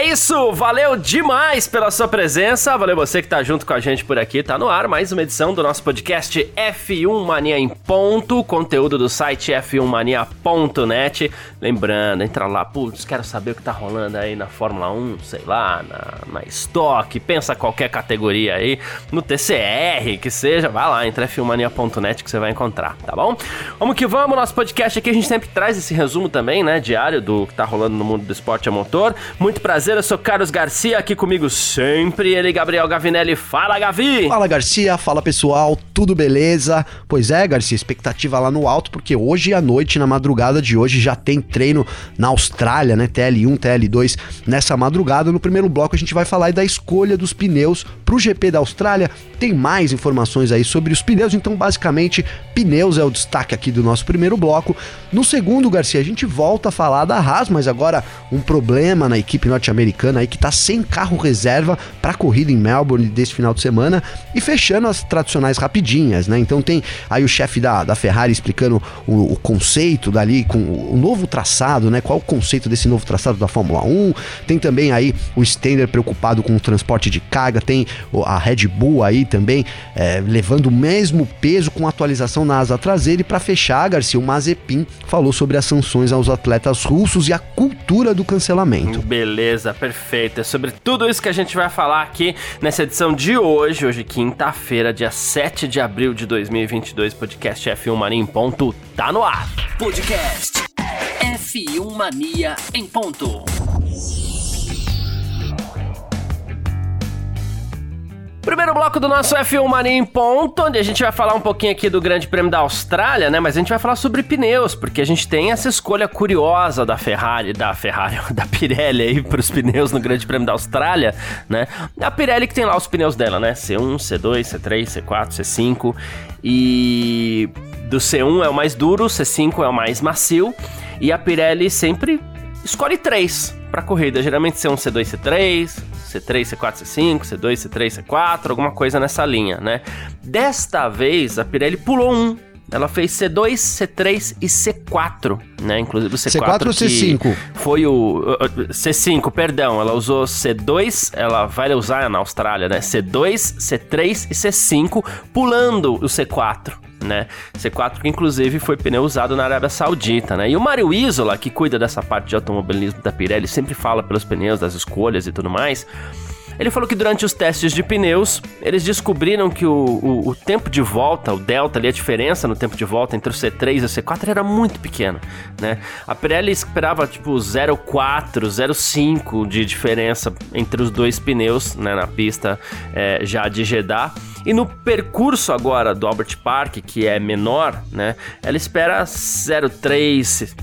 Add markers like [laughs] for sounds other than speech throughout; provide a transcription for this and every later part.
É isso, valeu demais pela sua presença, valeu você que tá junto com a gente por aqui, tá no ar mais uma edição do nosso podcast F1 Mania em ponto, conteúdo do site f1mania.net. Lembrando, entra lá, putz, quero saber o que tá rolando aí na Fórmula 1, sei lá, na, na Stock, pensa qualquer categoria aí, no TCR, que seja, vai lá, entra f1mania.net que você vai encontrar, tá bom? Vamos que vamos, nosso podcast aqui a gente sempre traz esse resumo também, né, diário do que tá rolando no mundo do esporte a motor. Muito prazer prazer, eu sou Carlos Garcia, aqui comigo sempre ele, Gabriel Gavinelli. Fala, Gavi! Fala, Garcia, fala pessoal, tudo beleza? Pois é, Garcia, expectativa lá no alto, porque hoje à noite, na madrugada de hoje, já tem treino na Austrália, né? TL1, TL2, nessa madrugada. No primeiro bloco a gente vai falar da escolha dos pneus para o GP da Austrália. Tem mais informações aí sobre os pneus, então basicamente pneus é o destaque aqui do nosso primeiro bloco. No segundo, Garcia, a gente volta a falar da Haas, mas agora um problema na equipe norte norte-americana aí que tá sem carro reserva para corrida em Melbourne desse final de semana e fechando as tradicionais rapidinhas, né? Então tem aí o chefe da, da Ferrari explicando o, o, conceito dali com o novo traçado, né? Qual o conceito desse novo traçado da Fórmula 1? Tem também aí o Stender preocupado com o transporte de carga, tem a Red Bull aí também é, levando o mesmo peso com atualização na asa traseira e para fechar, Garcia, o Mazepin falou sobre as sanções aos atletas russos e a cultura do cancelamento. Beleza. Beleza, perfeito. É sobre tudo isso que a gente vai falar aqui nessa edição de hoje, hoje quinta-feira, dia 7 de abril de 2022, podcast F1 Mania em ponto, tá no ar. Podcast F1 Mania em ponto. Primeiro bloco do nosso F1 Mania em ponto, onde a gente vai falar um pouquinho aqui do Grande Prêmio da Austrália, né? Mas a gente vai falar sobre pneus, porque a gente tem essa escolha curiosa da Ferrari, da Ferrari, [laughs] da Pirelli aí para os pneus no Grande Prêmio da Austrália, né? A Pirelli que tem lá os pneus dela, né? C1, C2, C3, C4, C5 e do C1 é o mais duro, C5 é o mais macio e a Pirelli sempre escolhe três para corrida, geralmente C1, C2, C3, C3, C4, C5, C2, C3, C4, alguma coisa nessa linha, né? Desta vez a Pirelli pulou um. Ela fez C2, C3 e C4, né? Inclusive o C4. C4 ou C5? Foi o. C5, perdão. Ela usou C2, ela vai usar na Austrália, né? C2, C3 e C5, pulando o C4 né? C4 que inclusive foi pneu usado na Arábia Saudita, né? E o Mário Isola, que cuida dessa parte de automobilismo da Pirelli, sempre fala pelos pneus, das escolhas e tudo mais. Ele falou que durante os testes de pneus, eles descobriram que o, o, o, tempo de volta, o delta ali, a diferença no tempo de volta entre o C3 e o C4 era muito pequeno, né? A Pirelli esperava tipo 0,4, 0,5 de diferença entre os dois pneus, né, na pista é, já de Jeddah. E no percurso agora do Albert Park, que é menor, né? Ela espera 0,3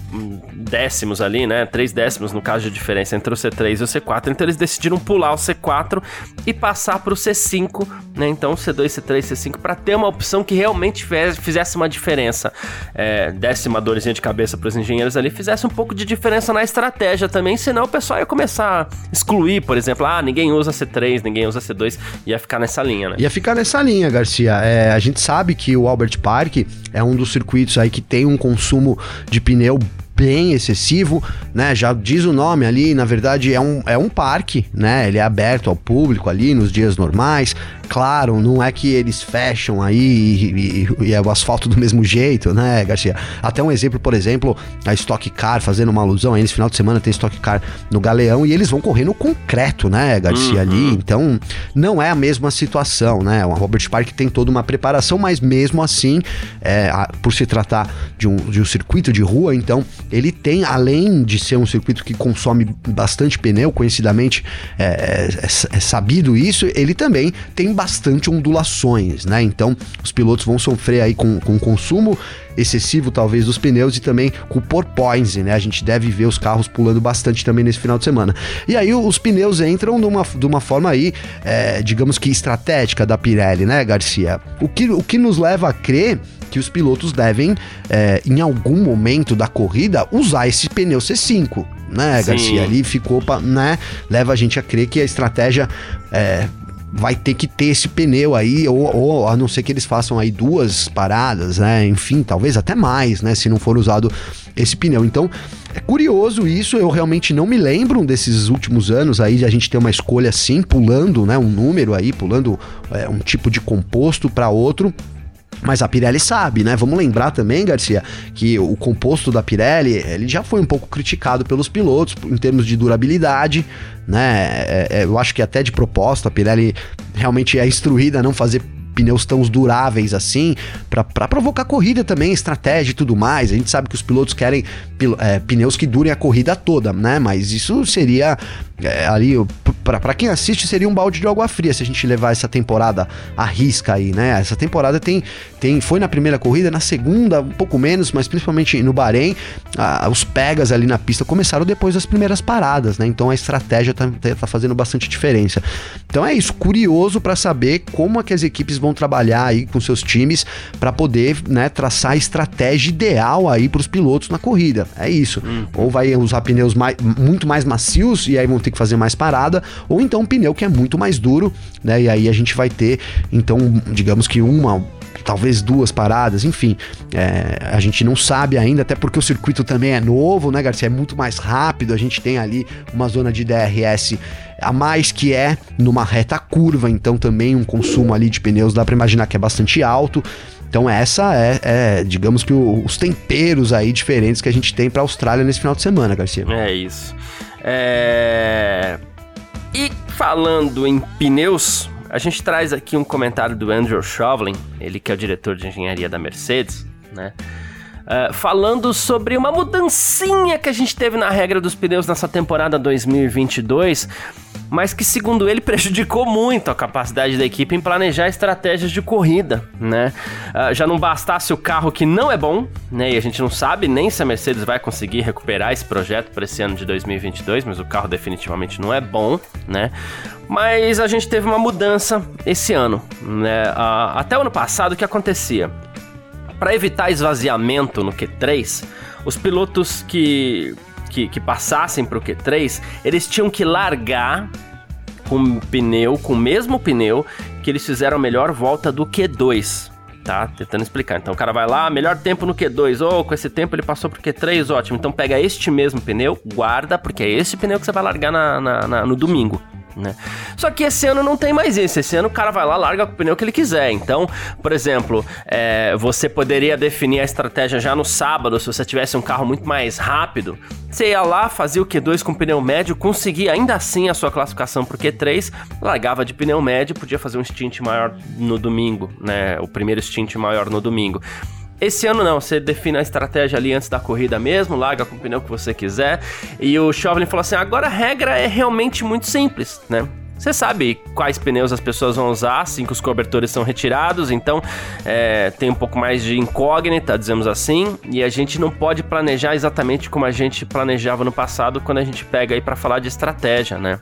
décimos ali, né? 3 décimos no caso de diferença entre o C3 e o C4. Então eles decidiram pular o C4 e passar para o C5, né? Então C2, C3, C5 para ter uma opção que realmente fizesse uma diferença. É, desse uma dorzinha de cabeça para os engenheiros ali, fizesse um pouco de diferença na estratégia também, senão o pessoal ia começar a excluir, por exemplo, ah, ninguém usa C3, ninguém usa C2, ia ficar nessa linha, né? Ia ficar nessa nessa linha, Garcia. É, a gente sabe que o Albert Park é um dos circuitos aí que tem um consumo de pneu bem excessivo, né? Já diz o nome ali, na verdade é um, é um parque, né? Ele é aberto ao público ali nos dias normais, claro, não é que eles fecham aí e, e, e, é o asfalto do mesmo jeito, né, Garcia? Até um exemplo, por exemplo, a Stock Car, fazendo uma alusão aí, nesse final de semana tem Stock Car no Galeão e eles vão correr no concreto, né, Garcia, uhum. ali. Então, não é a mesma situação, né? O Robert Park tem toda uma preparação, mas mesmo assim, é, a, por se tratar de um, de um circuito de rua, então, ele tem, além de ser um circuito que consome bastante pneu, conhecidamente é, é, é sabido isso, ele também tem bastante ondulações, né? Então os pilotos vão sofrer aí com, com consumo excessivo, talvez, dos pneus e também com o porpoise, né? A gente deve ver os carros pulando bastante também nesse final de semana. E aí os pneus entram de uma, de uma forma aí, é, digamos que estratégica da Pirelli, né, Garcia? O que, o que nos leva a crer que que os pilotos devem, é, em algum momento da corrida, usar esse pneu C5, né, Sim. Garcia? Ali ficou, pra, né, leva a gente a crer que a estratégia é, vai ter que ter esse pneu aí, ou, ou, a não ser que eles façam aí duas paradas, né? Enfim, talvez até mais, né? Se não for usado esse pneu. Então, é curioso isso, eu realmente não me lembro desses últimos anos aí de a gente ter uma escolha assim, pulando, né? Um número aí, pulando é, um tipo de composto para outro. Mas a Pirelli sabe, né? Vamos lembrar também, Garcia, que o composto da Pirelli ele já foi um pouco criticado pelos pilotos em termos de durabilidade, né? É, é, eu acho que até de proposta a Pirelli realmente é instruída a não fazer pneus tão duráveis assim, para provocar corrida também, estratégia e tudo mais. A gente sabe que os pilotos querem é, pneus que durem a corrida toda, né? Mas isso seria é, ali, para quem assiste, seria um balde de água fria se a gente levar essa temporada à risca aí, né? Essa temporada tem, tem foi na primeira corrida, na segunda, um pouco menos, mas principalmente no Bahrein, os pegas ali na pista começaram depois das primeiras paradas, né? Então a estratégia tá, tá fazendo bastante diferença. Então é isso, curioso para saber como é que as equipes vão trabalhar aí com seus times para poder, né, traçar a estratégia ideal aí para os pilotos na corrida. É isso. Hum. Ou vai usar pneus mais, muito mais macios e aí vão ter que fazer mais parada, ou então um pneu que é muito mais duro, né? E aí a gente vai ter, então, digamos que uma talvez duas paradas, enfim. É, a gente não sabe ainda, até porque o circuito também é novo, né, Garcia? É muito mais rápido. A gente tem ali uma zona de DRS a mais que é numa reta curva, então também um consumo ali de pneus dá para imaginar que é bastante alto. Então essa é, é digamos que o, os temperos aí diferentes que a gente tem para a Austrália nesse final de semana, Garcia. É isso. É... E falando em pneus, a gente traz aqui um comentário do Andrew Shovlin, ele que é o diretor de engenharia da Mercedes, né? Uh, falando sobre uma mudancinha que a gente teve na regra dos pneus nessa temporada 2022 mas que, segundo ele, [laughs] prejudicou muito a capacidade da equipe em planejar estratégias de corrida, né? Uh, já não bastasse o carro que não é bom, né? E a gente não sabe nem se a Mercedes vai conseguir recuperar esse projeto para esse ano de 2022, mas o carro definitivamente não é bom, né? Mas a gente teve uma mudança esse ano, né? Uh, até o ano passado, o que acontecia? Para evitar esvaziamento no Q3, os pilotos que que, que passassem o Q3, eles tinham que largar com pneu, com o mesmo pneu que eles fizeram a melhor volta do Q2. Tá, tentando explicar. Então o cara vai lá, melhor tempo no Q2, ou oh, com esse tempo ele passou pro Q3, ótimo. Então pega este mesmo pneu, guarda, porque é esse pneu que você vai largar na, na, na no domingo né? Só que esse ano não tem mais isso. Esse ano o cara vai lá, larga o pneu que ele quiser. Então, por exemplo, é, você poderia definir a estratégia já no sábado, se você tivesse um carro muito mais rápido. Você ia lá, fazia o Q2 com pneu médio, conseguia ainda assim a sua classificação pro Q3, largava de pneu médio, podia fazer um stint maior no domingo, né? O primeiro stint maior no domingo. Esse ano não, você define a estratégia ali antes da corrida mesmo, larga com o pneu que você quiser. E o Chauvelin falou assim: agora a regra é realmente muito simples, né? Você sabe quais pneus as pessoas vão usar assim que os cobertores são retirados, então é, tem um pouco mais de incógnita, dizemos assim, e a gente não pode planejar exatamente como a gente planejava no passado quando a gente pega aí para falar de estratégia, né?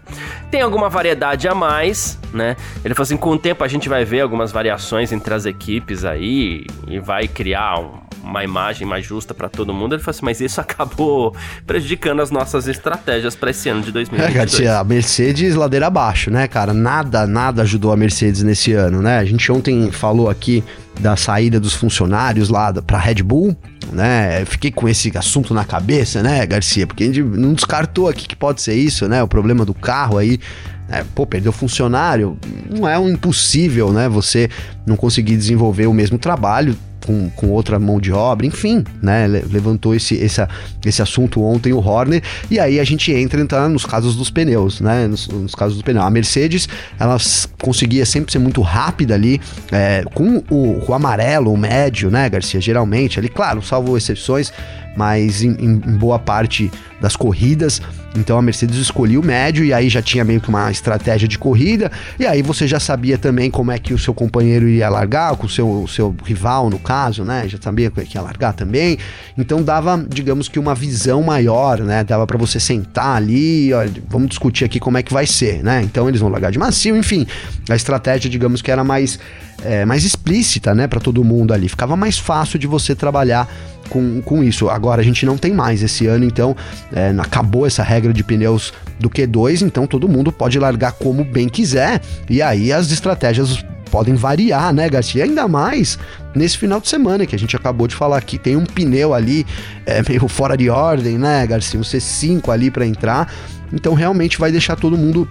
Tem alguma variedade a mais, né? Ele falou assim, com o tempo a gente vai ver algumas variações entre as equipes aí e vai criar um, uma imagem mais justa para todo mundo. Ele falou assim, mas isso [laughs] acabou prejudicando as nossas estratégias para esse ano de 2022. É, a Mercedes ladeira abaixo, né, cara? Nada, nada ajudou a Mercedes nesse ano, né? A gente ontem falou aqui da saída dos funcionários lá para Red Bull, né? Eu fiquei com esse assunto na cabeça, né, Garcia? Porque a gente não descartou aqui que pode ser isso, né? O problema do carro aí. É, pô, perdeu funcionário, não é um impossível, né? Você não conseguir desenvolver o mesmo trabalho com, com outra mão de obra, enfim, né? Levantou esse, esse, esse assunto ontem o Horner, e aí a gente entra então, nos casos dos pneus, né? Nos, nos casos dos pneus. A Mercedes, ela conseguia sempre ser muito rápida ali, é, com o, o amarelo, o médio, né, Garcia? Geralmente, ali, claro, salvo exceções, mas em, em boa parte das corridas. Então a Mercedes escolhia o médio e aí já tinha meio que uma estratégia de corrida. E aí você já sabia também como é que o seu companheiro ia largar, com o seu, seu rival, no caso, né? Já sabia que ia largar também. Então dava, digamos que, uma visão maior, né? Dava para você sentar ali, olha, vamos discutir aqui como é que vai ser, né? Então eles vão largar de macio, enfim. A estratégia, digamos que era mais, é, mais explícita, né? Para todo mundo ali. Ficava mais fácil de você trabalhar com, com isso. Agora a gente não tem mais esse ano, então é, acabou essa regra de pneus do Q2, então todo mundo pode largar como bem quiser. E aí as estratégias podem variar, né, Garcia? Ainda mais nesse final de semana que a gente acabou de falar aqui. Tem um pneu ali é, meio fora de ordem, né, Garcia? Um C5 ali para entrar. Então realmente vai deixar todo mundo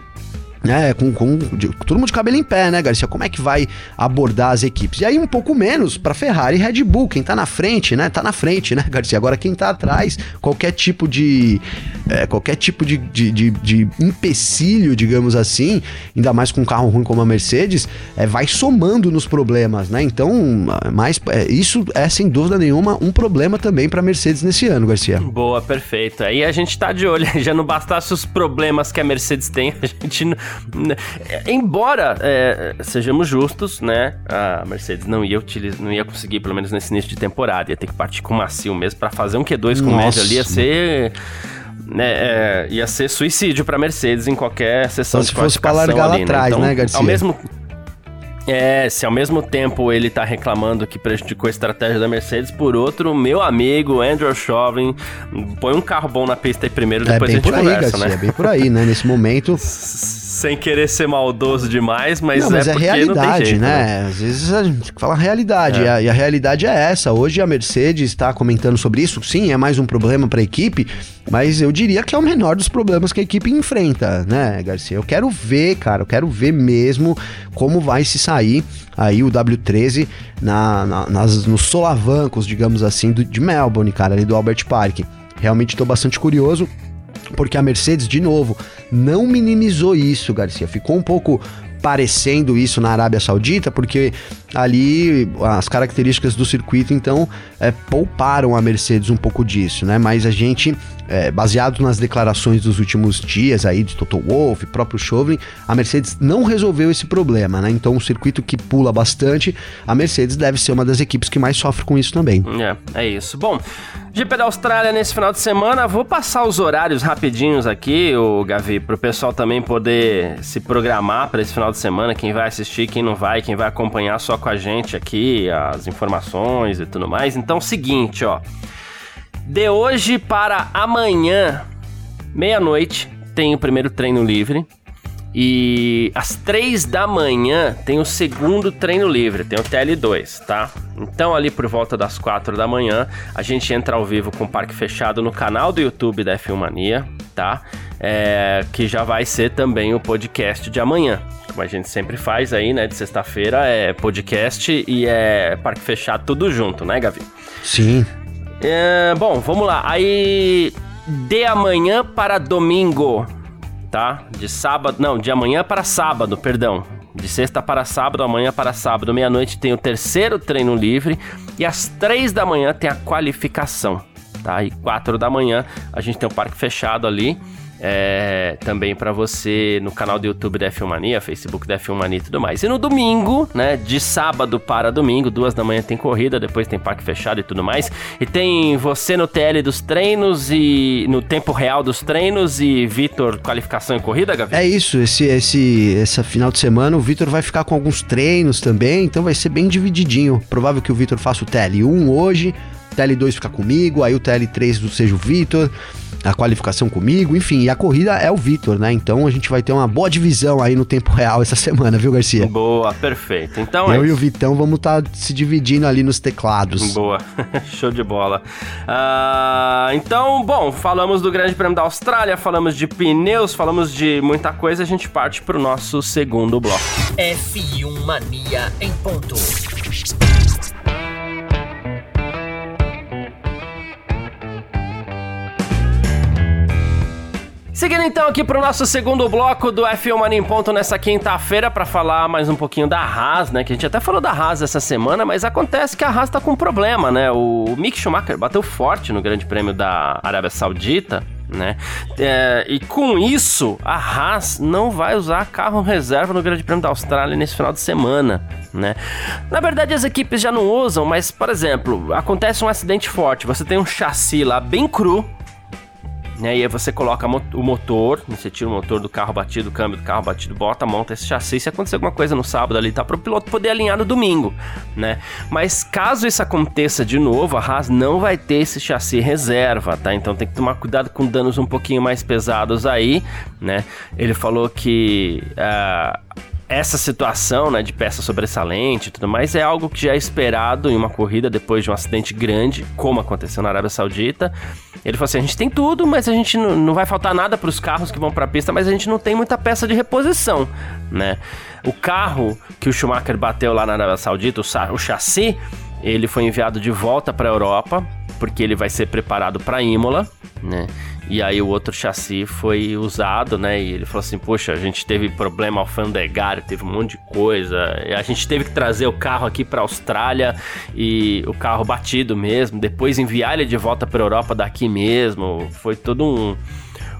né, com, com de, todo mundo de cabelo em pé, né, Garcia? Como é que vai abordar as equipes? E aí um pouco menos para Ferrari e Red Bull, quem tá na frente, né? Tá na frente, né, Garcia? Agora quem tá atrás, qualquer tipo de é, qualquer tipo de, de, de, de, empecilho, digamos assim, ainda mais com um carro ruim como a Mercedes, é, vai somando nos problemas, né? Então, mais é, isso é sem dúvida nenhuma um problema também para Mercedes nesse ano, Garcia. Boa, perfeito. Aí a gente tá de olho, [laughs] já não bastasse os problemas que a Mercedes tem, a gente Embora é, sejamos justos, né? A Mercedes não ia utilizar, não ia conseguir, pelo menos nesse início de temporada, ia ter que partir com macio mesmo para fazer um Q2 com médio ali ia ser. Né, é, ia ser suicídio para Mercedes em qualquer sessão Só de se fosse para largar ali, lá atrás, né, né, Garcia? Ao mesmo é, se ao mesmo tempo ele tá reclamando que prejudicou a estratégia da Mercedes, por outro, meu amigo Andrew Chauvin põe um carro bom na pista aí primeiro, depois é bem a gente por aí, conversa, Garcia, né? É bem por aí, né? Nesse momento [laughs] sem querer ser maldoso demais, mas, não, mas é, é realidade, jeito, né? né? Às vezes a gente fala a realidade, é. e, a, e, a, realidade é essa. Hoje a Mercedes está comentando sobre isso, sim, é mais um problema para a equipe, mas eu diria que é o menor dos problemas que a equipe enfrenta, né, Garcia? Eu quero ver, cara, eu quero ver mesmo como vai se sair aí o W13 na, na nas, nos solavancos, digamos assim, do, de Melbourne, cara, ali do Albert Park. Realmente estou bastante curioso porque a Mercedes, de novo, não minimizou isso, Garcia. Ficou um pouco parecendo isso na Arábia Saudita, porque ali as características do circuito então é, pouparam a Mercedes um pouco disso, né? Mas a gente, é, baseado nas declarações dos últimos dias aí de Toto Wolff, próprio Chauvelin, a Mercedes não resolveu esse problema, né? Então um circuito que pula bastante, a Mercedes deve ser uma das equipes que mais sofre com isso também. É, é isso. Bom, GP da Austrália nesse final de semana. Vou passar os horários rapidinhos aqui, o Gavi, para o pessoal também poder se programar para esse final de semana. Quem vai assistir, quem não vai, quem vai acompanhar só com a gente aqui, as informações e tudo mais. Então, seguinte, ó. De hoje para amanhã, meia-noite, tem o primeiro treino livre. E às três da manhã tem o segundo treino livre, tem o TL2, tá? Então ali por volta das quatro da manhã a gente entra ao vivo com o parque fechado no canal do YouTube da F1 Mania, tá? É, que já vai ser também o podcast de amanhã. Como a gente sempre faz aí, né? De sexta-feira é podcast e é parque fechado tudo junto, né, Gavi? Sim. É, bom, vamos lá. Aí de amanhã para domingo tá? De sábado, não, de amanhã para sábado, perdão. De sexta para sábado, amanhã para sábado, meia-noite tem o terceiro treino livre e às três da manhã tem a qualificação, tá? E quatro da manhã a gente tem o parque fechado ali é, também para você no canal do YouTube da F1 Mania, Facebook da F1 Mania e tudo mais. E no domingo, né, de sábado para domingo, duas da manhã tem corrida, depois tem parque fechado e tudo mais. E tem você no TL dos treinos e no tempo real dos treinos e Vitor qualificação e corrida, Gavi? É isso, esse esse essa final de semana o Vitor vai ficar com alguns treinos também, então vai ser bem divididinho. Provável que o Vitor faça o TL1 hoje, TL2 fica comigo, aí o TL3 seja o Vitor a qualificação comigo, enfim, e a corrida é o Vitor, né? Então a gente vai ter uma boa divisão aí no tempo real essa [laughs] semana, viu, Garcia? Boa, perfeito. Então Eu é... e o Vitão vamos estar tá se dividindo ali nos teclados. Boa, [laughs] show de bola. Uh, então, bom, falamos do Grande Prêmio da Austrália, falamos de pneus, falamos de muita coisa, a gente parte para o nosso segundo bloco. F1 Mania em ponto. Seguindo então aqui pro nosso segundo bloco do F1 Mania em Ponto nessa quinta-feira para falar mais um pouquinho da Haas, né? Que a gente até falou da Haas essa semana, mas acontece que a Haas tá com um problema, né? O Mick Schumacher bateu forte no Grande Prêmio da Arábia Saudita, né? É, e com isso, a Haas não vai usar carro reserva no Grande Prêmio da Austrália nesse final de semana, né? Na verdade, as equipes já não usam, mas, por exemplo, acontece um acidente forte, você tem um chassi lá bem cru, né? E aí você coloca o motor, você tira o motor do carro batido, o câmbio do carro batido, bota, monta esse chassi. Se acontecer alguma coisa no sábado ali, tá para o piloto poder alinhar no domingo, né? Mas caso isso aconteça de novo, a Haas não vai ter esse chassi reserva, tá? Então tem que tomar cuidado com danos um pouquinho mais pesados aí, né? Ele falou que uh, essa situação né, de peça sobressalente e tudo mais é algo que já é esperado em uma corrida depois de um acidente grande, como aconteceu na Arábia Saudita. Ele falou assim: a gente tem tudo, mas a gente não, não vai faltar nada para os carros que vão para a pista, mas a gente não tem muita peça de reposição, né? O carro que o Schumacher bateu lá na Arábia Saudita, o, o chassi, ele foi enviado de volta para a Europa, porque ele vai ser preparado para Imola, né? E aí o outro chassi foi usado, né? E ele falou assim: Poxa, a gente teve problema alfandegário, teve um monte de coisa. A gente teve que trazer o carro aqui para Austrália e o carro batido mesmo. Depois enviar ele de volta para Europa daqui mesmo. Foi todo um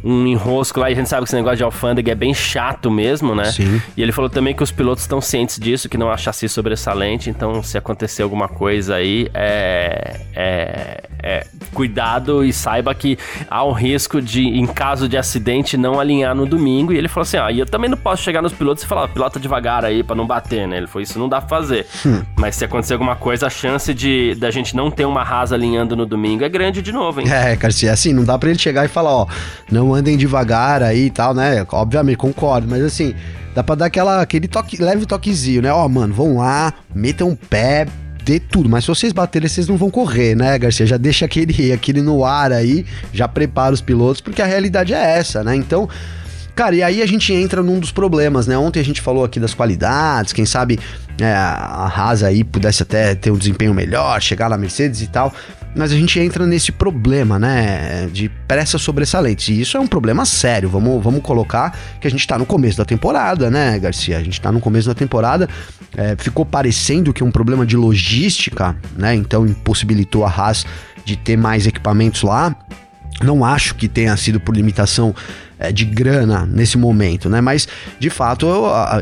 um enrosco lá, e a gente sabe que esse negócio de alfândega é bem chato mesmo, né? Sim. E ele falou também que os pilotos estão cientes disso, que não há chassi sobressalente, então se acontecer alguma coisa aí, é, é, é, cuidado e saiba que há um risco de, em caso de acidente, não alinhar no domingo. E ele falou assim: ah, e eu também não posso chegar nos pilotos e falar, pilota devagar aí pra não bater, né? Ele falou: isso não dá pra fazer. Hum. Mas se acontecer alguma coisa, a chance de da gente não ter uma rasa alinhando no domingo é grande de novo, hein? É, Garcia, assim, não dá pra ele chegar e falar, ó, não andem devagar aí e tal, né? Obviamente, concordo, mas assim, dá pra dar aquela, aquele toque, leve toquezinho, né? Ó, mano, vão lá, metam um pé, dê tudo. Mas se vocês baterem, vocês não vão correr, né, Garcia? Já deixa aquele, [laughs] aquele no ar aí, já prepara os pilotos, porque a realidade é essa, né? Então. Cara, e aí a gente entra num dos problemas, né? Ontem a gente falou aqui das qualidades, quem sabe é, a Haas aí pudesse até ter um desempenho melhor, chegar na Mercedes e tal mas a gente entra nesse problema, né, de pressa sobressalentes. E isso é um problema sério. Vamos, vamos colocar que a gente tá no começo da temporada, né, Garcia? A gente tá no começo da temporada. É, ficou parecendo que um problema de logística, né? Então impossibilitou a Haas de ter mais equipamentos lá. Não acho que tenha sido por limitação é, de grana nesse momento, né? Mas de fato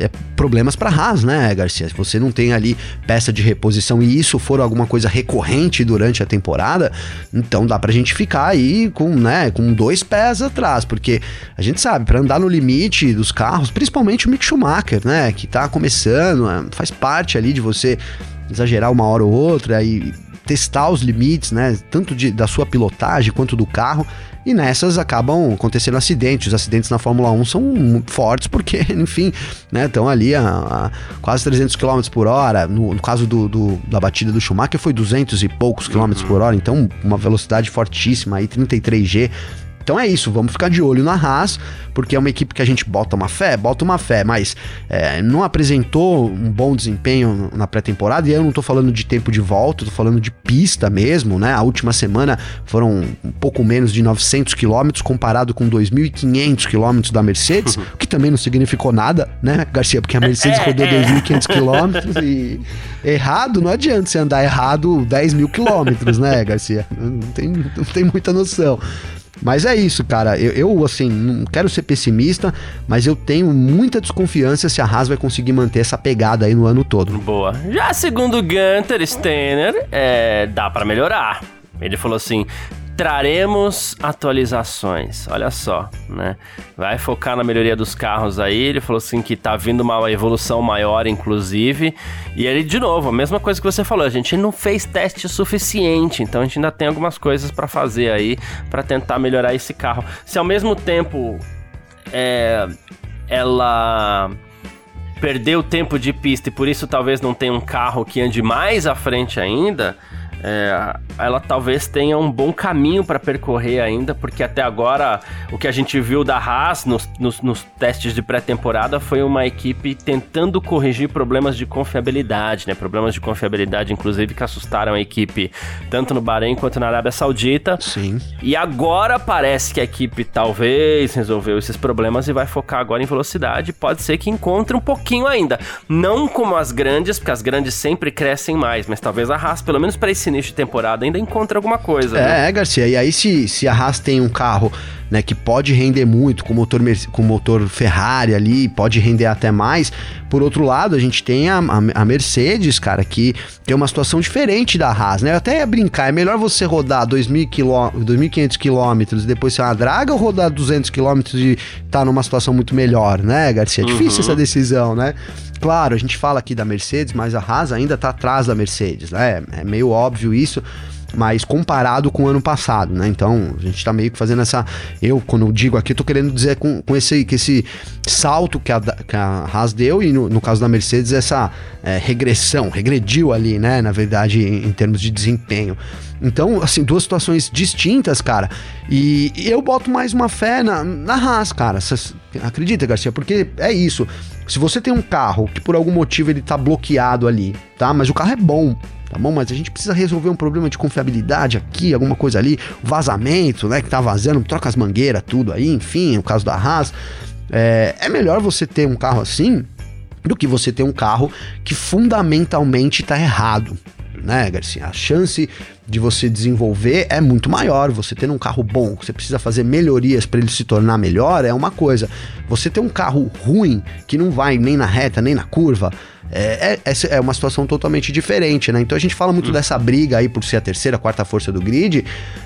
é problemas para Haas, né, Garcia? Se você não tem ali peça de reposição e isso for alguma coisa recorrente durante a temporada, então dá pra gente ficar aí com, né, com dois pés atrás, porque a gente sabe, para andar no limite dos carros, principalmente o Mick Schumacher, né, que tá começando, é, faz parte ali de você exagerar uma hora ou outra e testar os limites, né, tanto de, da sua pilotagem quanto do carro. E nessas acabam acontecendo acidentes. Os acidentes na Fórmula 1 são fortes porque, [laughs] enfim, né, estão ali a, a, quase 300 km por hora. No, no caso do, do, da batida do Schumacher foi 200 e poucos quilômetros por hora, então uma velocidade fortíssima aí, 33G. Então é isso, vamos ficar de olho na Haas, porque é uma equipe que a gente bota uma fé, bota uma fé, mas é, não apresentou um bom desempenho na pré-temporada, e eu não tô falando de tempo de volta, tô falando de pista mesmo, né? A última semana foram um pouco menos de 900 quilômetros, comparado com 2.500 quilômetros da Mercedes, [laughs] o que também não significou nada, né, Garcia? Porque a [laughs] Mercedes é, rodou 2.500 é. quilômetros e errado, não adianta você andar errado 10 mil quilômetros, né, Garcia? Não tem, não tem muita noção. Mas é isso, cara. Eu, eu, assim, não quero ser pessimista, mas eu tenho muita desconfiança se a Haas vai conseguir manter essa pegada aí no ano todo. Boa. Já segundo Gunter Steiner, é, dá para melhorar. Ele falou assim: traremos atualizações. Olha só, né? Vai focar na melhoria dos carros aí. Ele falou assim que tá vindo uma evolução maior, inclusive. E ele, de novo, a mesma coisa que você falou, a gente não fez teste suficiente, então a gente ainda tem algumas coisas para fazer aí para tentar melhorar esse carro. Se ao mesmo tempo é, ela perdeu tempo de pista e por isso talvez não tenha um carro que ande mais à frente ainda é, ela talvez tenha um bom caminho para percorrer ainda, porque até agora o que a gente viu da Haas nos, nos, nos testes de pré-temporada foi uma equipe tentando corrigir problemas de confiabilidade, né? Problemas de confiabilidade, inclusive, que assustaram a equipe tanto no Bahrein quanto na Arábia Saudita. Sim. E agora parece que a equipe talvez resolveu esses problemas e vai focar agora em velocidade. Pode ser que encontre um pouquinho ainda. Não como as grandes, porque as grandes sempre crescem mais, mas talvez a Haas, pelo menos para esse início de temporada, ainda encontre alguma coisa. É, né? Garcia. E aí, se, se a Haas tem um carro né, que pode render muito com motor, com motor Ferrari ali, pode render até mais. Por outro lado, a gente tem a, a, Mercedes, cara, que tem uma situação diferente da Haas, né? Eu até ia brincar, é melhor você rodar 2.500 quilômetros e depois ser uma draga ou rodar 200 quilômetros e tá numa situação muito melhor, né, Garcia? É difícil uhum. essa decisão, né? Claro, a gente fala aqui da Mercedes, mas a Haas ainda tá atrás da Mercedes, né? É meio óbvio isso mas comparado com o ano passado, né? Então, a gente tá meio que fazendo essa. Eu, quando eu digo aqui, tô querendo dizer com, com esse, que esse salto que a, que a Haas deu, e no, no caso da Mercedes, essa é, regressão, regrediu ali, né? Na verdade, em, em termos de desempenho. Então, assim, duas situações distintas, cara. E, e eu boto mais uma fé na, na Haas, cara. Cês, acredita, Garcia? Porque é isso. Se você tem um carro que por algum motivo ele tá bloqueado ali, tá? Mas o carro é bom tá bom? Mas a gente precisa resolver um problema de confiabilidade aqui, alguma coisa ali, vazamento, né, que tá vazando, troca as mangueiras, tudo aí, enfim, o caso da Haas. É, é melhor você ter um carro assim do que você ter um carro que fundamentalmente tá errado, né, Garcia? A chance de você desenvolver é muito maior. Você ter um carro bom, você precisa fazer melhorias para ele se tornar melhor, é uma coisa. Você ter um carro ruim, que não vai nem na reta, nem na curva, é, é, é uma situação totalmente diferente, né? Então a gente fala muito hum. dessa briga aí por ser a terceira, quarta força do grid.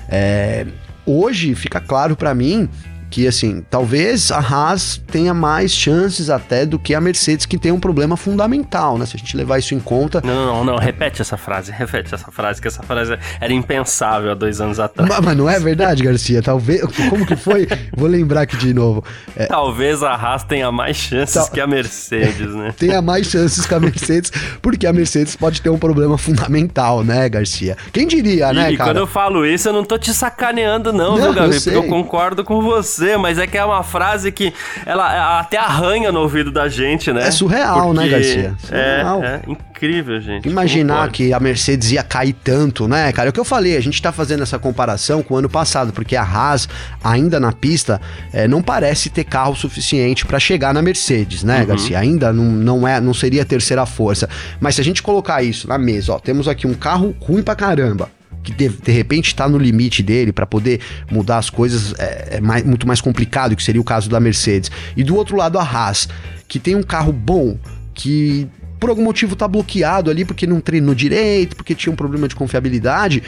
É, hoje fica claro para mim que assim, talvez a Haas tenha mais chances até do que a Mercedes, que tem um problema fundamental, né? Se a gente levar isso em conta. Não, não, não, repete essa frase, [laughs] repete essa frase, que essa frase era impensável há dois anos atrás. Mas, mas não é verdade, Garcia? Talvez. Como que foi? [laughs] Vou lembrar aqui de novo. É... Talvez a Haas tenha mais chances Tal... que a Mercedes, né? [laughs] tenha mais chances que a Mercedes, porque a Mercedes pode ter um problema fundamental, né, Garcia? Quem diria, né, e, cara? E quando eu falo isso, eu não tô te sacaneando, não, não viu, Gabi? Porque eu concordo com você você, mas é que é uma frase que ela até arranha no ouvido da gente, né? É surreal, né, Porque né, Garcia? É, surreal. É, é incrível, gente. Imaginar que a Mercedes ia cair tanto, né, cara? É o que eu falei, a gente tá fazendo essa comparação com o ano passado, porque a Haas, ainda na pista, é, não parece ter carro suficiente para chegar na Mercedes, né, uhum. Garcia? Ainda não, não, é, não seria a terceira força. Mas se a gente colocar isso na mesa, ó, temos aqui um carro ruim pra caramba que de, de repente está no limite dele para poder mudar as coisas é, é mais, muito mais complicado, que seria o caso da Mercedes. E do outro lado a Haas, que tem um carro bom, que por algum motivo está bloqueado ali porque não treinou direito, porque tinha um problema de confiabilidade,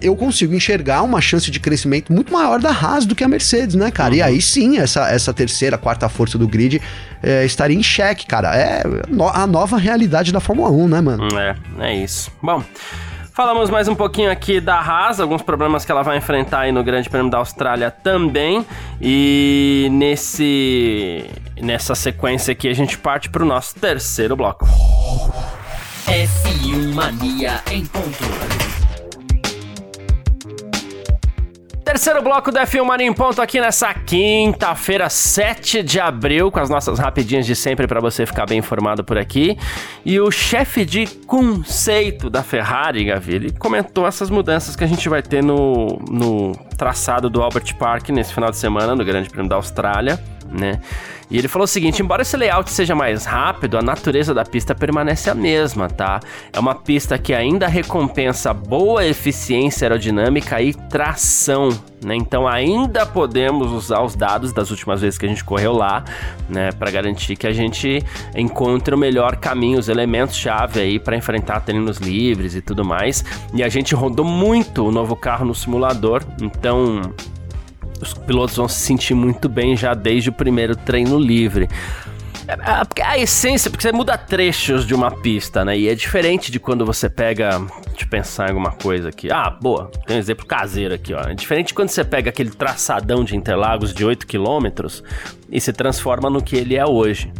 eu consigo enxergar uma chance de crescimento muito maior da Haas do que a Mercedes, né, cara? Uhum. E aí sim, essa, essa terceira, quarta força do grid é, estaria em xeque, cara. É a nova realidade da Fórmula 1, né, mano? É, é isso. Bom. Falamos mais um pouquinho aqui da Haas, alguns problemas que ela vai enfrentar aí no Grande Prêmio da Austrália também. E nesse nessa sequência aqui a gente parte para o nosso terceiro bloco. F1 Mania em ponto. Terceiro bloco da F1 Mania em ponto aqui nessa quinta-feira, 7 de abril, com as nossas rapidinhas de sempre para você ficar bem informado por aqui. E o chefe de conceito da Ferrari, Gavi, ele comentou essas mudanças que a gente vai ter no, no traçado do Albert Park nesse final de semana, no Grande Prêmio da Austrália, né? E ele falou o seguinte: embora esse layout seja mais rápido, a natureza da pista permanece a mesma, tá? É uma pista que ainda recompensa boa eficiência aerodinâmica e tração, né? Então ainda podemos usar os dados das últimas vezes que a gente correu lá, né, para garantir que a gente encontre o melhor caminho, os elementos chave aí para enfrentar treinos livres e tudo mais. E a gente rodou muito o novo carro no simulador, então os pilotos vão se sentir muito bem já desde o primeiro treino livre. É, é, porque a essência, porque você muda trechos de uma pista, né? E é diferente de quando você pega. Deixa eu pensar em alguma coisa aqui. Ah, boa, tem um exemplo caseiro aqui, ó. É diferente de quando você pega aquele traçadão de Interlagos de 8 km e se transforma no que ele é hoje.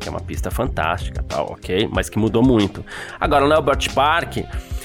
que é uma pista fantástica, tal, ok, mas que mudou muito. Agora no Albert Park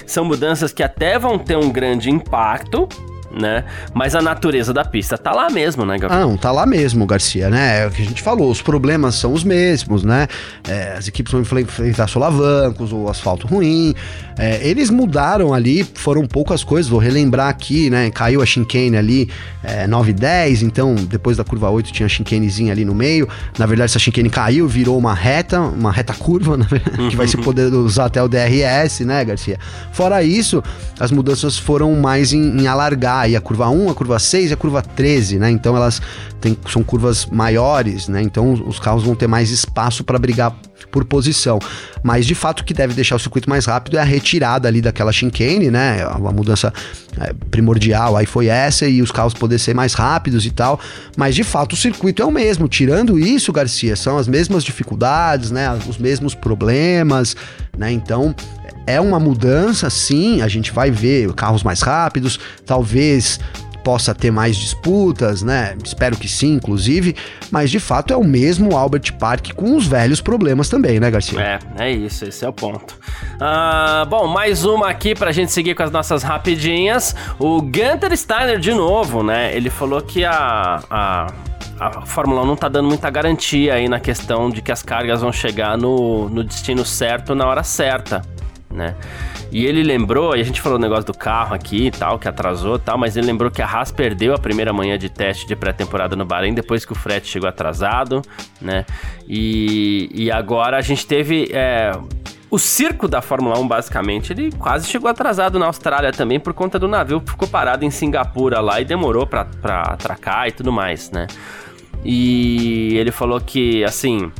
são mudanças que até vão ter um grande impacto, né? Mas a natureza da pista tá lá mesmo, né, Gabriel? Ah, não, tá lá mesmo, Garcia, né? É o que a gente falou, os problemas são os mesmos, né? É, as equipes vão enfrentar solavancos, o asfalto ruim. É, eles mudaram ali, foram poucas coisas, vou relembrar aqui, né? Caiu a chicane ali é, 9 e 10, então depois da curva 8 tinha a chicanezinha ali no meio. Na verdade, essa chicane caiu, virou uma reta, uma reta curva, [laughs] que vai se poder usar até o DRS, né, Garcia? Fora isso, as mudanças foram mais em, em alargar aí a curva 1, a curva 6 e a curva 13, né? Então elas têm, são curvas maiores, né? Então os carros vão ter mais espaço para brigar por posição. Mas de fato o que deve deixar o circuito mais rápido é a retirada ali daquela chicane, né? A mudança é, primordial aí foi essa e os carros poder ser mais rápidos e tal. Mas de fato o circuito é o mesmo. Tirando isso, Garcia, são as mesmas dificuldades, né? Os mesmos problemas, né? Então é uma mudança, sim. A gente vai ver carros mais rápidos, talvez possa ter mais disputas, né? Espero que sim, inclusive. Mas de fato é o mesmo Albert Park com os velhos problemas também, né, Garcia? É, é isso, esse é o ponto. Ah, bom, mais uma aqui pra gente seguir com as nossas rapidinhas. O Gunter Steiner, de novo, né? Ele falou que a, a a Fórmula 1 não tá dando muita garantia aí na questão de que as cargas vão chegar no, no destino certo na hora certa né? E ele lembrou, e a gente falou o negócio do carro aqui e tal, que atrasou e tal, mas ele lembrou que a Haas perdeu a primeira manhã de teste de pré-temporada no Bahrein depois que o frete chegou atrasado, né? E, e agora a gente teve. É, o circo da Fórmula 1, basicamente, ele quase chegou atrasado na Austrália também por conta do navio que ficou parado em Singapura lá e demorou para atracar e tudo mais, né? E ele falou que, assim,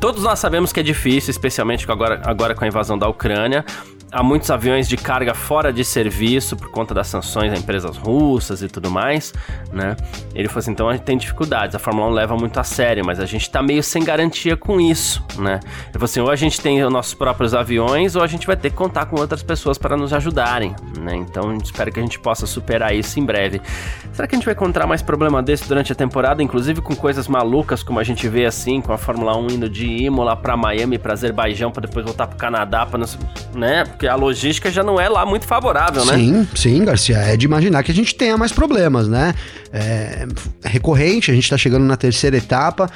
Todos nós sabemos que é difícil, especialmente agora, agora com a invasão da Ucrânia há muitos aviões de carga fora de serviço por conta das sanções a empresas russas e tudo mais, né? Ele falou assim, então a gente tem dificuldades, a Fórmula 1 leva muito a sério, mas a gente tá meio sem garantia com isso, né? Ele falou assim, ou a gente tem os nossos próprios aviões, ou a gente vai ter que contar com outras pessoas para nos ajudarem, né? Então espero que a gente possa superar isso em breve. Será que a gente vai encontrar mais problema desse durante a temporada, inclusive com coisas malucas como a gente vê assim, com a Fórmula 1 indo de Imola para Miami, para Azerbaijão, para depois voltar para Canadá, para né? Porque a logística já não é lá muito favorável, né? Sim, sim, Garcia. É de imaginar que a gente tenha mais problemas, né? É, é recorrente, a gente está chegando na terceira etapa.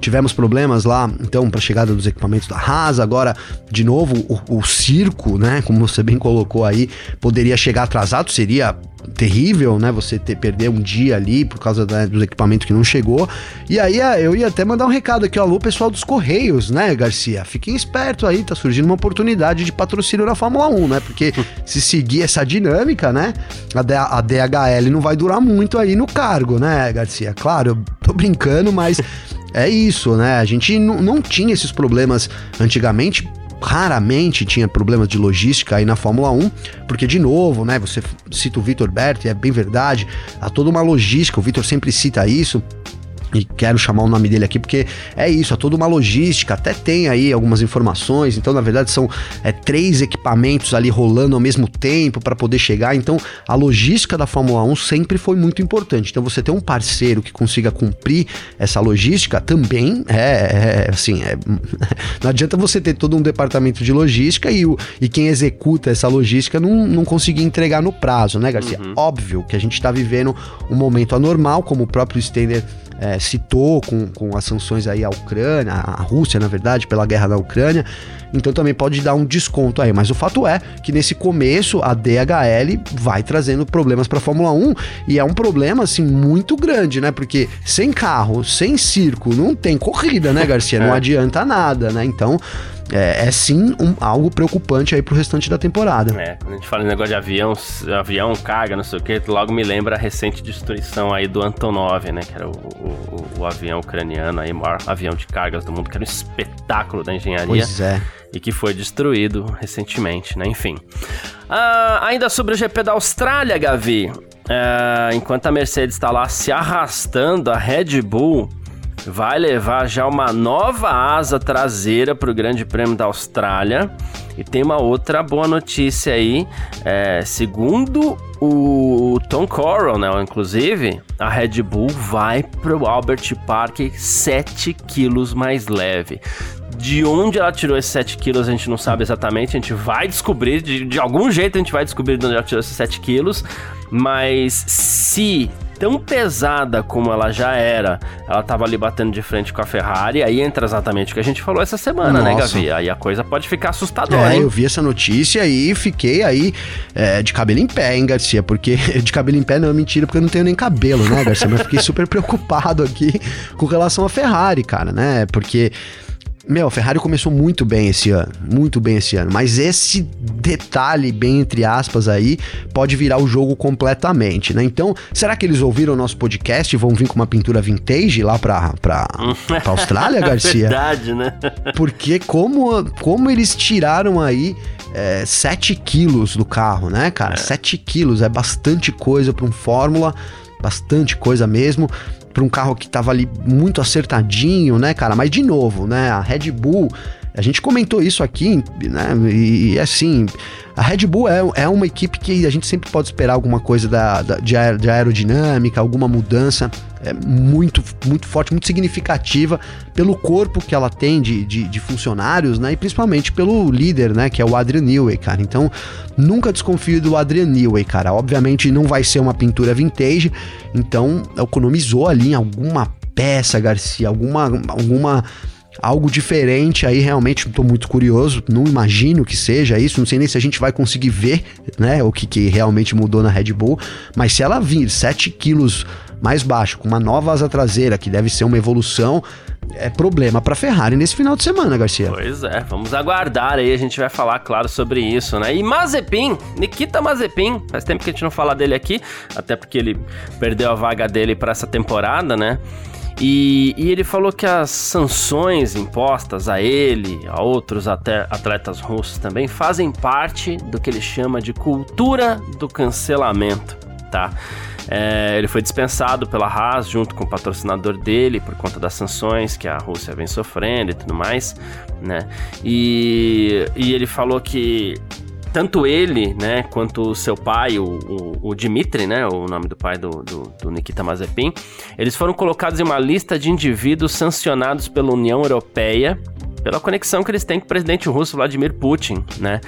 Tivemos problemas lá, então, para a chegada dos equipamentos da Haas. Agora, de novo, o, o, circo, né? Como você bem colocou aí, poderia chegar atrasado, seria terrível, né? Você ter, perder um dia ali por causa da, do equipamento que não chegou. E aí ah, eu ia até mandar um recado aqui, ó, alô, pessoal dos Correios, né, Garcia? Fiquem esperto aí, tá surgindo uma oportunidade de patrocínio na Fórmula 1, né? Porque [laughs] se seguir essa dinâmica, né, a, a DHL não vai durar muito aí no cargo, né, Garcia? Claro, eu tô brincando, mas é isso, né? A gente não tinha esses problemas antigamente raramente tinha problemas de logística aí na Fórmula 1, porque de novo, né, você cita o Vitor Berti, é bem verdade, há toda uma logística, o Vitor sempre cita isso, e quero chamar o nome dele aqui porque é isso, é toda uma logística, até tem aí algumas informações, então na verdade são é, três equipamentos ali rolando ao mesmo tempo para poder chegar, então a logística da Fórmula 1 sempre foi muito importante, então você ter um parceiro que consiga cumprir essa logística também é, é assim, é, [laughs] não adianta você ter todo um departamento de logística e, o, e quem executa essa logística não, não conseguir entregar no prazo, né Garcia? Uhum. Óbvio que a gente está vivendo um momento anormal, como o próprio Stender é, citou com, com as sanções aí à Ucrânia, à Rússia, na verdade, pela guerra na Ucrânia. Então também pode dar um desconto aí. Mas o fato é que nesse começo a DHL vai trazendo problemas para a Fórmula 1 e é um problema assim muito grande, né? Porque sem carro, sem circo, não tem corrida, né, Garcia? Não é. adianta nada, né? Então é, é sim um, algo preocupante aí pro restante da temporada. É, quando a gente fala em negócio de avião, avião, carga, não sei o que, logo me lembra a recente destruição aí do Antonov, né? Que era o, o, o avião ucraniano aí, maior avião de cargas do mundo, que era um espetáculo da engenharia. Pois é. E que foi destruído recentemente, né? Enfim. Ah, ainda sobre o GP da Austrália, Gavi. Ah, enquanto a Mercedes está lá se arrastando, a Red Bull vai levar já uma nova asa traseira para o Grande Prêmio da Austrália. E tem uma outra boa notícia aí. É, segundo o Tom Coronel, inclusive, a Red Bull vai para o Albert Park 7 quilos mais leve. De onde ela tirou esses 7 quilos a gente não sabe exatamente, a gente vai descobrir, de, de algum jeito a gente vai descobrir de onde ela tirou esses 7 quilos, mas se tão pesada como ela já era, ela tava ali batendo de frente com a Ferrari, aí entra exatamente o que a gente falou essa semana, né, Nossa. né, Gavi? Aí a coisa pode ficar assustadora, é, hein? eu vi essa notícia e fiquei aí é, de cabelo em pé, hein, Garcia? Porque [laughs] de cabelo em pé não é mentira, porque eu não tenho nem cabelo, né, Garcia? Mas fiquei super [laughs] preocupado aqui com relação à Ferrari, cara, né? Porque meu, a Ferrari começou muito bem esse ano, muito bem esse ano, mas esse detalhe, bem entre aspas aí, pode virar o jogo completamente, né? Então, será que eles ouviram o nosso podcast e vão vir com uma pintura vintage lá pra, pra, [laughs] pra Austrália, Garcia? Verdade, né? Porque como, como eles tiraram aí é, 7 quilos do carro, né, cara? É. 7 quilos é bastante coisa para um Fórmula, bastante coisa mesmo para um carro que estava ali muito acertadinho, né, cara? Mas de novo, né, a Red Bull, a gente comentou isso aqui, né? E, assim, a Red Bull é, é uma equipe que a gente sempre pode esperar alguma coisa da, da de, aer, de aerodinâmica, alguma mudança é muito, muito forte, muito significativa pelo corpo que ela tem de, de, de, funcionários, né? E principalmente pelo líder, né? Que é o Adrian Newey, cara. Então, nunca desconfio do Adrian Newey, cara. Obviamente não vai ser uma pintura vintage, então economizou ali em alguma peça, Garcia, alguma, alguma algo diferente aí, realmente estou muito curioso, não imagino que seja isso, não sei nem se a gente vai conseguir ver, né, o que, que realmente mudou na Red Bull, mas se ela vir 7 quilos mais baixo, com uma nova asa traseira, que deve ser uma evolução, é problema para Ferrari nesse final de semana, Garcia. Pois é, vamos aguardar aí, a gente vai falar, claro, sobre isso, né? E Mazepin, Nikita Mazepin, faz tempo que a gente não fala dele aqui, até porque ele perdeu a vaga dele para essa temporada, né? E, e, ele falou que as sanções impostas a ele, a outros atletas russos também, fazem parte do que ele chama de cultura do cancelamento, tá? É, ele foi dispensado pela Haas junto com o patrocinador dele por conta das sanções que a Rússia vem sofrendo e tudo mais, né? E, e ele falou que tanto ele, né, quanto seu pai, o, o, o Dmitry, né, o nome do pai do, do, do, Nikita Mazepin, eles foram colocados em uma lista de indivíduos sancionados pela União Europeia pela conexão que eles têm com o presidente russo Vladimir Putin, né?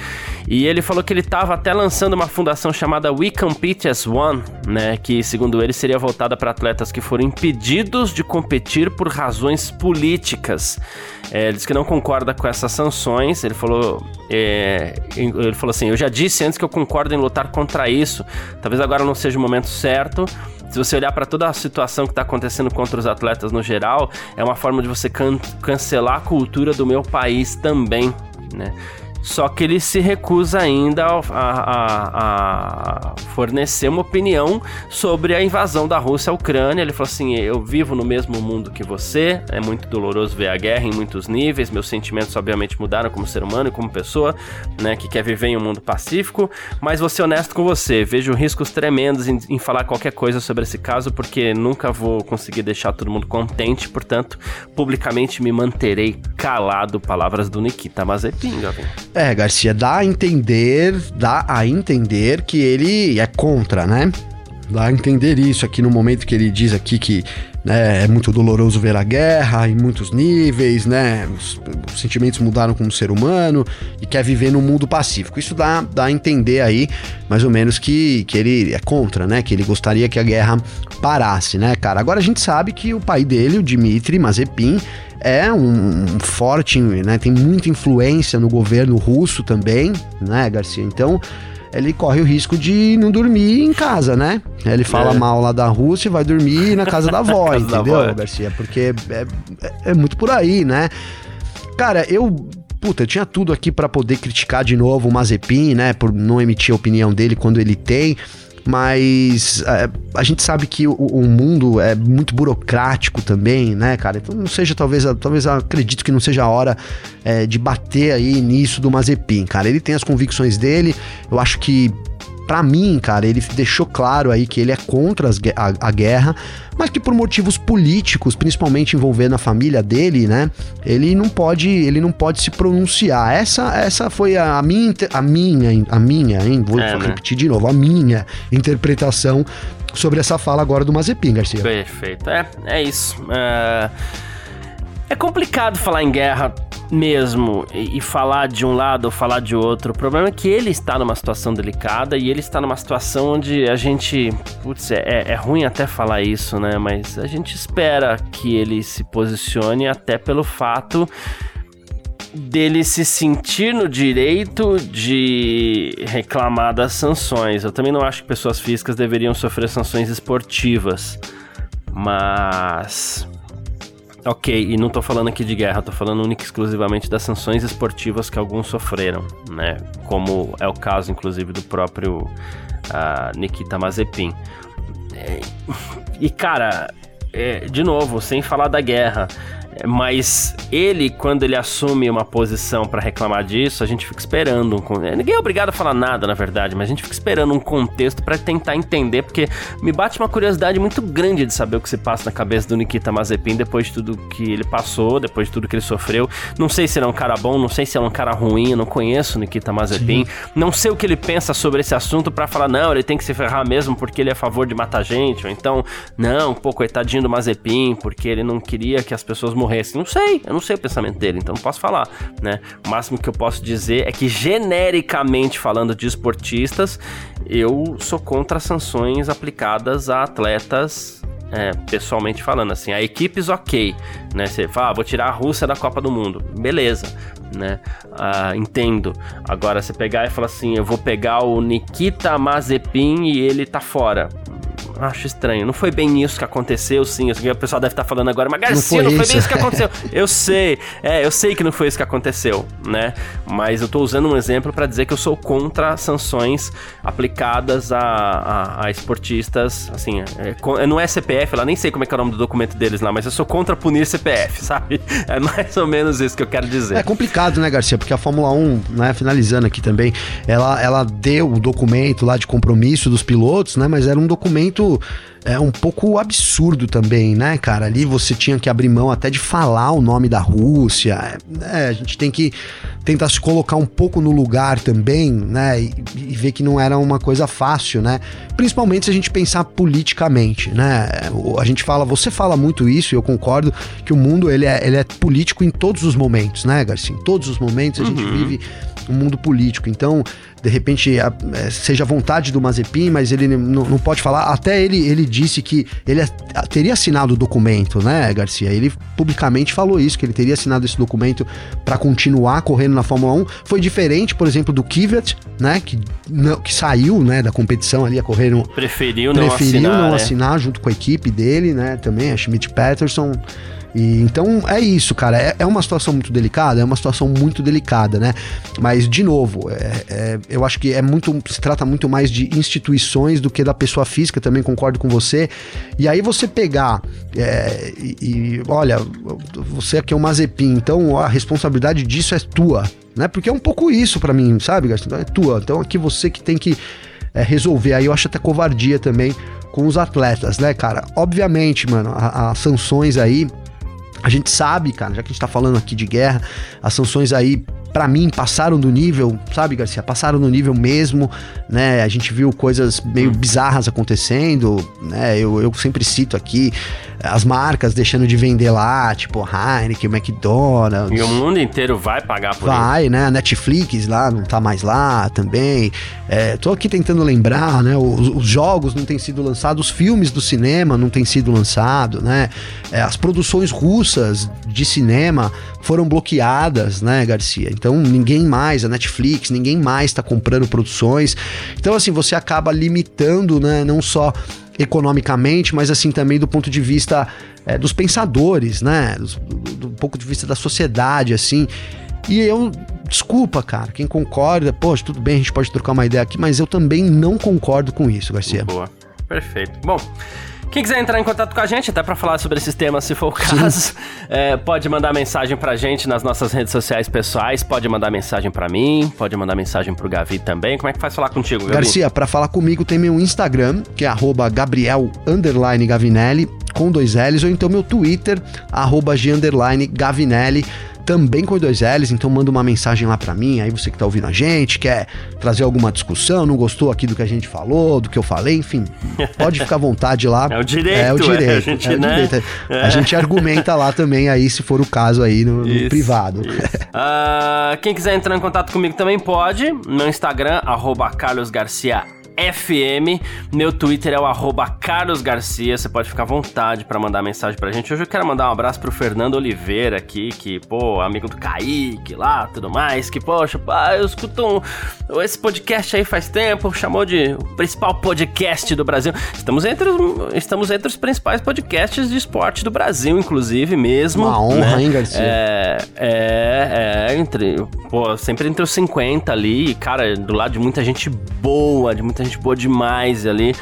E ele falou que ele estava até lançando uma fundação chamada We Compete as One, né? Que, segundo ele, seria voltada para atletas que foram impedidos de competir por razões políticas. É, ele disse que não concorda com essas sanções. Ele falou, é, ele falou assim: Eu já disse antes que eu concordo em lutar contra isso. Talvez agora não seja o momento certo se você olhar para toda a situação que está acontecendo contra os atletas no geral, é uma forma de você can cancelar a cultura do meu país também, né? Só que ele se recusa ainda a, a, a, fornecer uma opinião sobre a invasão da Rússia à Ucrânia. Ele falou assim: Eu vivo no mesmo mundo que você, é muito doloroso ver a guerra em muitos níveis. Meus sentimentos, obviamente, mudaram como ser humano e como pessoa, né, que quer viver em um mundo pacífico. Mas vou ser honesto com você: vejo riscos tremendos em, em falar qualquer coisa sobre esse caso, porque nunca vou conseguir deixar todo mundo contente. Portanto, publicamente me manterei calado. Palavras do Nikita Mazepin, Gavin. É, Garcia, dá a entender, dá a entender que ele é contra, né? Dá a entender isso aqui no momento que ele diz aqui que né, é muito doloroso ver a guerra em muitos níveis, né? Os, os, sentimentos mudaram como ser humano e quer viver num mundo pacífico. Isso dá, dá a entender aí, mais ou menos, que, que ele é contra, né? Que ele gostaria que a guerra parasse, né, cara? Agora a gente sabe que o pai dele, o Dmitry Mazepin, é um, um, forte, né? Tem muita influência no governo russo também, né, Garcia? Então ele corre o risco de não dormir em casa, né? Ele fala é. mal lá da Rússia e vai dormir na casa da avó, [laughs] entendeu, da avó, é. Garcia? Porque é, é, é, muito por aí, né? Cara, eu. Puta, eu tinha tudo aqui para poder criticar de novo o Mazepin, né? Por não emitir a opinião dele quando ele tem mas é, a gente sabe que o, o, mundo é muito burocrático também, né, cara? Então não seja, talvez, talvez acredito que não seja a hora é, de bater aí nisso do Mazepin, cara. Ele tem as convicções dele, eu acho que para mim, cara, ele deixou claro aí que ele é contra as, a, a, guerra, mas que por motivos políticos, principalmente envolvendo a família dele, né, ele não pode, ele não pode se pronunciar. Essa, essa foi a minha, a minha, a minha, hein, vou é, né? repetir de novo, a minha interpretação sobre essa fala agora do Mazepin, Garcia. Perfeito, é, é isso. É, é complicado falar em guerra mesmo e, e, falar de um lado ou falar de outro. O problema é que ele está numa situação delicada e ele está numa situação onde a gente. Putz, é, é ruim até falar isso, né? Mas a gente espera que ele se posicione até pelo fato dele se sentir no direito de reclamar das sanções. Eu também não acho que pessoas físicas deveriam sofrer sanções esportivas. Mas Ok, e não tô falando aqui de guerra, tô falando única e exclusivamente das sanções esportivas que alguns sofreram, né? Como é o caso, inclusive, do próprio uh, Nikita Mazepin. É, e, cara, é, de novo, sem falar da guerra, mas ele, quando ele assume uma posição para reclamar disso, a gente fica esperando. Um, é, ninguém é obrigado a falar nada, na verdade, mas a gente fica esperando um contexto para tentar entender, porque me bate uma curiosidade muito grande de saber o que se passa na cabeça do Nikita Mazepin depois de tudo que ele passou, depois de tudo que ele sofreu. Não sei se ele é um cara bom, não sei se ele é um cara ruim, eu não conheço o Nikita Mazepin. Sim. Não sei o que ele pensa sobre esse assunto para falar, não, ele tem que se ferrar mesmo porque ele é a favor de matar gente, ou então, não, pô, coitadinho do Mazepin, porque ele não queria que as pessoas morressem. Não sei, eu não sei o pensamento dele, então não posso falar, né? O máximo que eu posso dizer é que, genericamente falando de esportistas, eu sou contra sanções aplicadas a atletas é, pessoalmente falando, assim, a equipes ok, né? Você fala, ah, vou tirar a Rússia da Copa do Mundo, beleza, né? Ah, entendo. Agora, você pegar e falar assim, eu vou pegar o Nikita Mazepin e ele tá fora acho estranho. Não foi bem isso que aconteceu, sim. O pessoal deve estar falando agora, mas Garcia, não foi, não foi bem isso que aconteceu. [laughs] eu sei, é, eu sei que não foi isso que aconteceu, né? Mas eu tô usando um exemplo para dizer que eu sou contra sanções aplicadas a, a, a esportistas, assim, é, não é CPF lá, nem sei como é que é o nome do documento deles lá, mas eu sou contra punir CPF, [laughs] sabe? É mais ou menos isso que eu quero dizer. É complicado, né, Garcia? Porque a Fórmula 1, né, finalizando aqui também, ela, ela deu o documento lá de compromisso dos pilotos, né, mas era um documento é um pouco absurdo também, né, cara? Ali você tinha que abrir mão até de falar o nome da Rússia. É, a gente tem que tentar se colocar um pouco no lugar também, né? E, e, ver que não era uma coisa fácil, né? Principalmente se a gente pensar politicamente, né? A gente fala, você fala muito isso e eu concordo que o mundo ele é, ele é político em todos os momentos, né, Garcia? Em todos os momentos a gente uhum. vive um mundo político. Então, de repente, a, é, seja a vontade do Mazepin, mas ele não, não, pode falar. Até ele, ele disse que ele teria assinado o documento, né, Garcia? Ele publicamente falou isso, que ele teria assinado esse documento para continuar correndo na Fórmula 1. Foi diferente, por exemplo, do Kvyat, né, que, não, que saiu né, da competição ali a correr no. Preferiu não preferiu assinar. não é. assinar junto com a equipe dele, né, também, a Schmidt Peterson. E, então é isso, cara. É, é, uma situação muito delicada, é uma situação muito delicada, né? Mas, de novo, é, é, eu acho que é muito. Se trata muito mais de instituições do que da pessoa física, também concordo com você. E aí você pegar é, e, e, olha, você aqui é um Mazepin, então a responsabilidade disso é tua, né? Porque é um pouco isso para mim, sabe, Gastão? É tua. Então aqui você que tem que é, resolver. Aí eu acho até covardia também com os atletas, né, cara? Obviamente, mano, as sanções aí a gente sabe, cara, já que a gente tá falando aqui de guerra, as sanções aí para mim passaram do nível, sabe, Garcia? Passaram do nível mesmo, né? A gente viu coisas meio bizarras acontecendo, né? Eu, eu sempre cito aqui as marcas deixando de vender lá, tipo Heineken, McDonald's. E o mundo inteiro vai pagar por vai, isso. Vai, né? A Netflix lá não tá mais lá também. É, tô aqui tentando lembrar, né? Os, os, jogos não têm sido lançados, os filmes do cinema não têm sido lançados, né? É, as produções russas de cinema foram bloqueadas, né, Garcia? Então ninguém mais, a Netflix, ninguém mais está comprando produções. Então, assim, você acaba limitando, né? Não só economicamente, mas assim também do ponto de vista é, dos pensadores, né? Do, do, do ponto de vista da sociedade, assim. E eu, desculpa, cara, quem concorda, poxa, tudo bem, a gente pode trocar uma ideia aqui, mas eu também não concordo com isso, Garcia. Boa, perfeito. Bom. Quem quiser entrar em contato com a gente, até para falar sobre esses temas, se for o caso, [laughs] é, pode mandar mensagem pra gente nas nossas redes sociais pessoais, pode mandar mensagem para mim, pode mandar mensagem pro Gavi também. Como é que faz falar contigo, Gavi? Garcia, para falar comigo tem meu Instagram, que é Gabriel Gavinelli, com dois L's, ou então meu Twitter, arroba G Gavinelli também com dois L's, então manda uma mensagem lá para mim, aí você que tá ouvindo a gente, quer trazer alguma discussão, não gostou aqui do que a gente falou, do que eu falei, enfim, pode ficar à vontade lá. [laughs] É o direito, é o direito, é, a gente, é o né? direito. É. A gente argumenta lá também aí, se for o caso aí, no, no privado. uh, [laughs] quem quiser entrar em contato comigo também pode, no Instagram, arroba Carlos Garcia FM. Meu Twitter é o arroba Carlos Garcia. Você pode ficar à vontade para mandar mensagem pra gente. Hoje eu quero mandar um abraço pro Fernando Oliveira aqui, que, pô, amigo do Kaique lá, tudo mais. Que, poxa, pá, eu escuto um, esse podcast aí faz tempo, chamou de o principal podcast do Brasil. Estamos entre, estamos entre os principais podcasts de esporte do Brasil, inclusive, mesmo. Uma honra, né? hein, Garcia? É, é, é, entre, pô, sempre entre os 50 ali, cara, do lado de muita gente boa, de muita gente boa demais ali.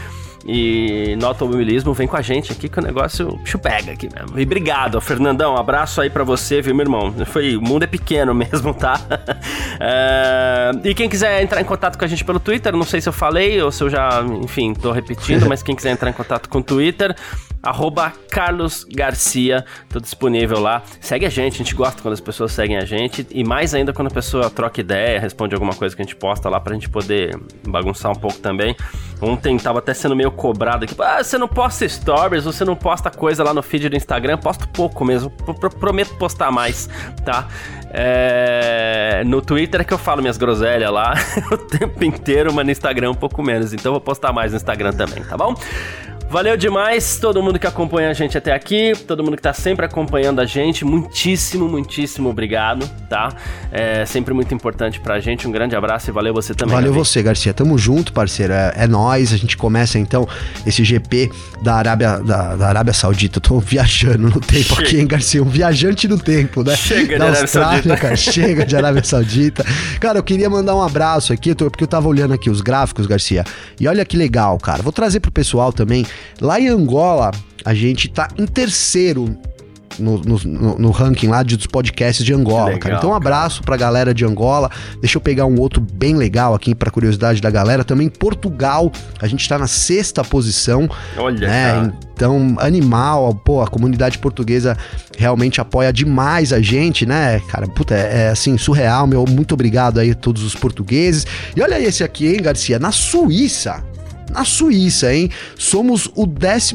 E no automobilismo, vem com a gente aqui que o negócio bicho pega aqui mesmo. E obrigado, Fernandão. Um abraço aí para você, viu, meu irmão? Foi, o mundo é pequeno [laughs] mesmo, tá? [laughs] é, e quem quiser entrar em contato com a gente pelo Twitter, não sei se eu falei ou se eu já, enfim, tô repetindo, [laughs] mas quem quiser entrar em contato com o Twitter, arroba Carlos Garcia, tô disponível lá. Segue a gente, a gente gosta quando as pessoas seguem a gente e mais ainda quando a pessoa troca ideia, responde alguma coisa que a gente posta lá pra gente poder bagunçar um pouco também. Ontem tava até sendo meio cobrado aqui, ah, você não posta stories, você não posta coisa lá no feed do Instagram, posto pouco mesmo, prometo postar mais, tá? É... No Twitter é que eu falo minhas groselhas lá [laughs] o tempo inteiro, mas no Instagram um pouco menos, então vou postar mais no Instagram também, tá bom? Valeu demais todo mundo que acompanha a gente até aqui, todo mundo que tá sempre acompanhando a gente. Muitíssimo, muitíssimo obrigado, tá? É sempre muito importante pra gente. Um grande abraço e valeu você também. Valeu você, Garcia. Tamo junto, parceiro. É, é nós. A gente começa então esse GP da Arábia, da, da Arábia Saudita. Eu tô viajando no tempo Chega. aqui, hein, Garcia? Um viajante no tempo, né? Chega da de Austrália, Arábia Saudita. cara. Chega de Arábia [laughs] Saudita. Cara, eu queria mandar um abraço aqui, porque eu tava olhando aqui os gráficos, Garcia. E olha que legal, cara. Vou trazer pro pessoal também Lá em Angola, a gente tá em terceiro no, no, no, ranking lá de, dos podcasts de Angola, legal, cara. Então, um abraço pra galera de Angola. Deixa eu pegar um outro bem legal aqui pra curiosidade da galera. Também Portugal, a gente tá na sexta posição. Olha, né? Cara. Então, animal, pô, a comunidade portuguesa realmente apoia demais a gente, né? Cara, puta, é, é assim, surreal, meu. Muito obrigado aí a todos os portugueses. E olha esse aqui, hein, Garcia? Na Suíça na Suíça, hein? Somos o 12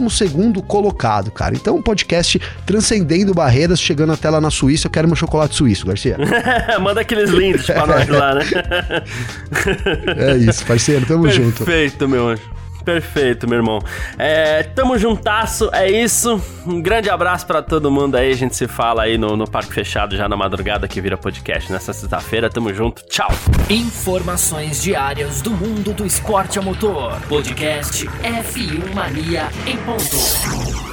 colocado, cara. Então, um podcast transcendendo barreiras, chegando até lá na Suíça. Eu quero meu chocolate suíço, Garcia. [laughs] Manda aqueles lindos pra nós lá, né? [laughs] é isso, parceiro. Tamo Perfeito, junto. Perfeito, meu anjo. Perfeito, meu irmão. É, tamo juntasso, é isso. Um grande abraço para todo mundo aí. A gente se fala aí no, no Parque Fechado já na madrugada que vira podcast nessa sexta-feira. Tamo junto. Tchau. Informações diárias do mundo do esporte a motor. Podcast F1 Mania em ponto.